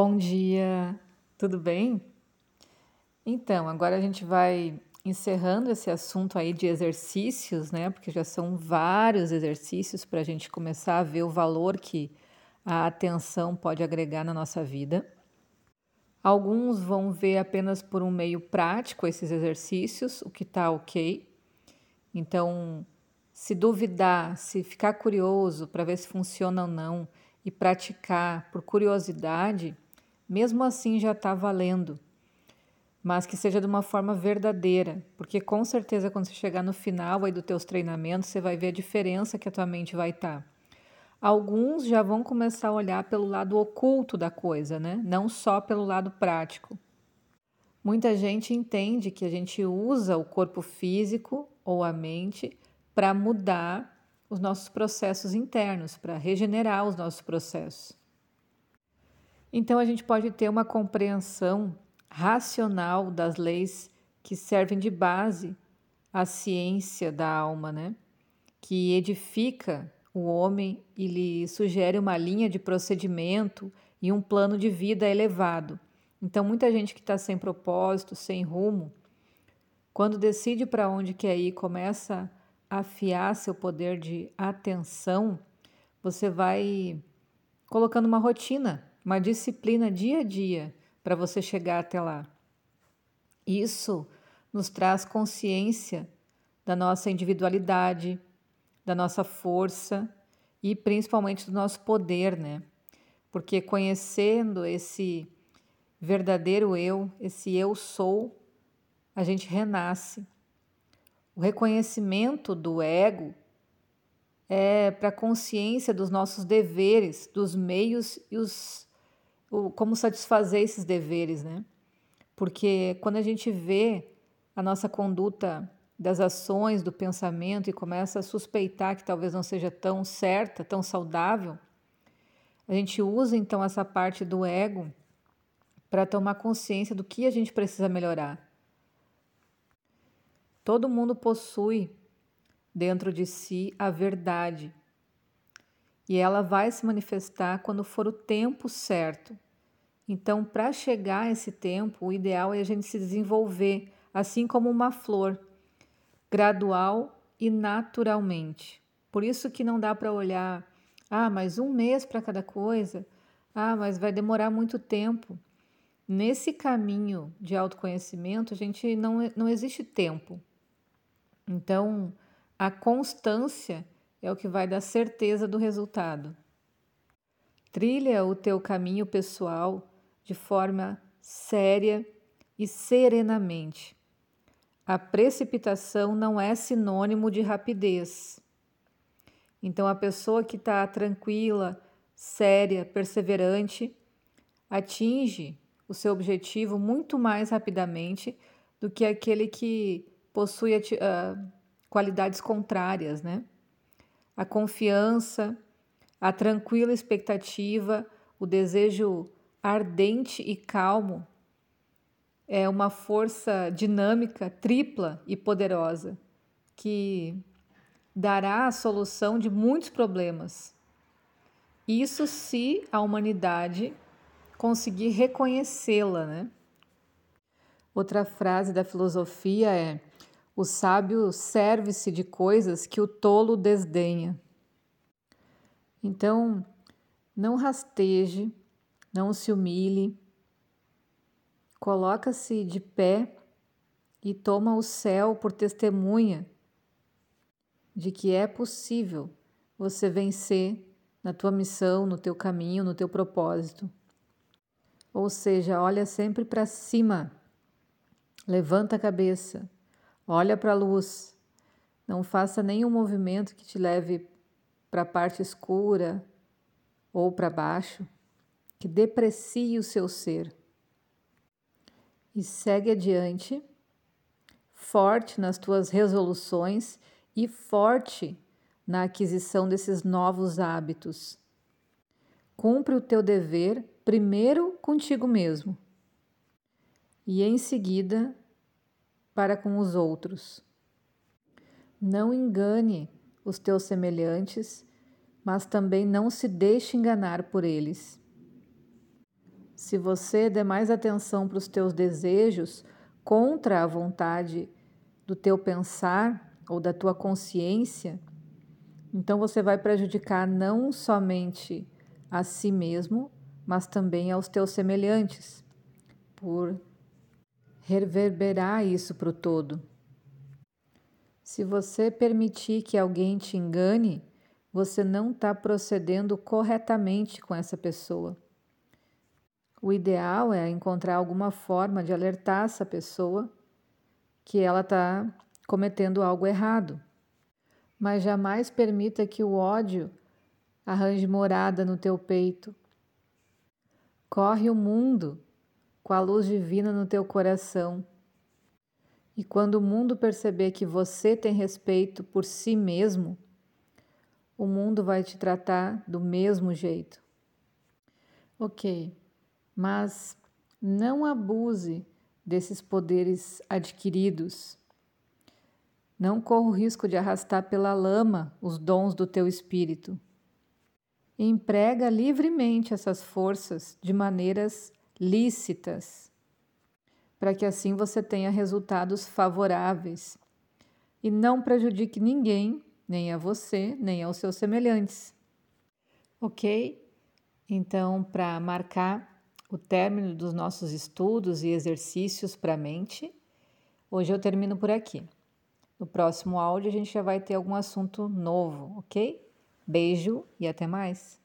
Bom dia, tudo bem? Então, agora a gente vai encerrando esse assunto aí de exercícios, né? Porque já são vários exercícios para a gente começar a ver o valor que a atenção pode agregar na nossa vida. Alguns vão ver apenas por um meio prático esses exercícios, o que está ok. Então, se duvidar, se ficar curioso para ver se funciona ou não e praticar por curiosidade, mesmo assim já está valendo. Mas que seja de uma forma verdadeira, porque com certeza quando você chegar no final aí dos teus treinamentos, você vai ver a diferença que a tua mente vai estar. Tá. Alguns já vão começar a olhar pelo lado oculto da coisa, né? Não só pelo lado prático. Muita gente entende que a gente usa o corpo físico ou a mente para mudar os nossos processos internos, para regenerar os nossos processos. Então a gente pode ter uma compreensão racional das leis que servem de base à ciência da alma, né? Que edifica o homem e lhe sugere uma linha de procedimento e um plano de vida elevado. Então, muita gente que está sem propósito, sem rumo, quando decide para onde quer ir, começa a afiar seu poder de atenção, você vai colocando uma rotina, uma disciplina dia a dia para você chegar até lá. Isso nos traz consciência da nossa individualidade, da nossa força e principalmente do nosso poder, né? Porque conhecendo esse verdadeiro eu, esse eu sou, a gente renasce. O reconhecimento do ego é para a consciência dos nossos deveres, dos meios e os o, como satisfazer esses deveres, né? Porque quando a gente vê a nossa conduta das ações, do pensamento e começa a suspeitar que talvez não seja tão certa, tão saudável, a gente usa então essa parte do ego para tomar consciência do que a gente precisa melhorar. Todo mundo possui dentro de si a verdade e ela vai se manifestar quando for o tempo certo. Então, para chegar a esse tempo, o ideal é a gente se desenvolver, assim como uma flor gradual e naturalmente. Por isso que não dá para olhar, ah, mas um mês para cada coisa, ah, mas vai demorar muito tempo. Nesse caminho de autoconhecimento, a gente não, não existe tempo. Então, a constância é o que vai dar certeza do resultado. Trilha o teu caminho pessoal de forma séria e serenamente. A precipitação não é sinônimo de rapidez. Então, a pessoa que está tranquila, séria, perseverante, atinge o seu objetivo muito mais rapidamente do que aquele que possui uh, qualidades contrárias, né? A confiança, a tranquila expectativa, o desejo ardente e calmo é uma força dinâmica, tripla e poderosa, que dará a solução de muitos problemas. Isso se a humanidade conseguir reconhecê-la, né? Outra frase da filosofia é: o sábio serve-se de coisas que o tolo desdenha. Então, não rasteje, não se humilhe, Coloca-se de pé e toma o céu por testemunha de que é possível você vencer na tua missão, no teu caminho, no teu propósito. Ou seja, olha sempre para cima, levanta a cabeça, olha para a luz, não faça nenhum movimento que te leve para a parte escura ou para baixo, que deprecie o seu ser. E segue adiante, forte nas tuas resoluções e forte na aquisição desses novos hábitos. Cumpre o teu dever primeiro contigo mesmo. E em seguida para com os outros. Não engane os teus semelhantes, mas também não se deixe enganar por eles. Se você der mais atenção para os teus desejos contra a vontade do teu pensar ou da tua consciência, então você vai prejudicar não somente a si mesmo, mas também aos teus semelhantes, por reverberar isso para o todo. Se você permitir que alguém te engane, você não está procedendo corretamente com essa pessoa. O ideal é encontrar alguma forma de alertar essa pessoa que ela está cometendo algo errado. Mas jamais permita que o ódio arranje morada no teu peito. Corre o mundo com a luz divina no teu coração. E quando o mundo perceber que você tem respeito por si mesmo, o mundo vai te tratar do mesmo jeito. Ok, mas não abuse desses poderes adquiridos. Não corra o risco de arrastar pela lama os dons do teu espírito. Emprega livremente essas forças de maneiras lícitas, para que assim você tenha resultados favoráveis e não prejudique ninguém, nem a você, nem aos seus semelhantes. Ok? Então, para marcar o término dos nossos estudos e exercícios para a mente. Hoje eu termino por aqui. No próximo áudio a gente já vai ter algum assunto novo, ok? Beijo e até mais!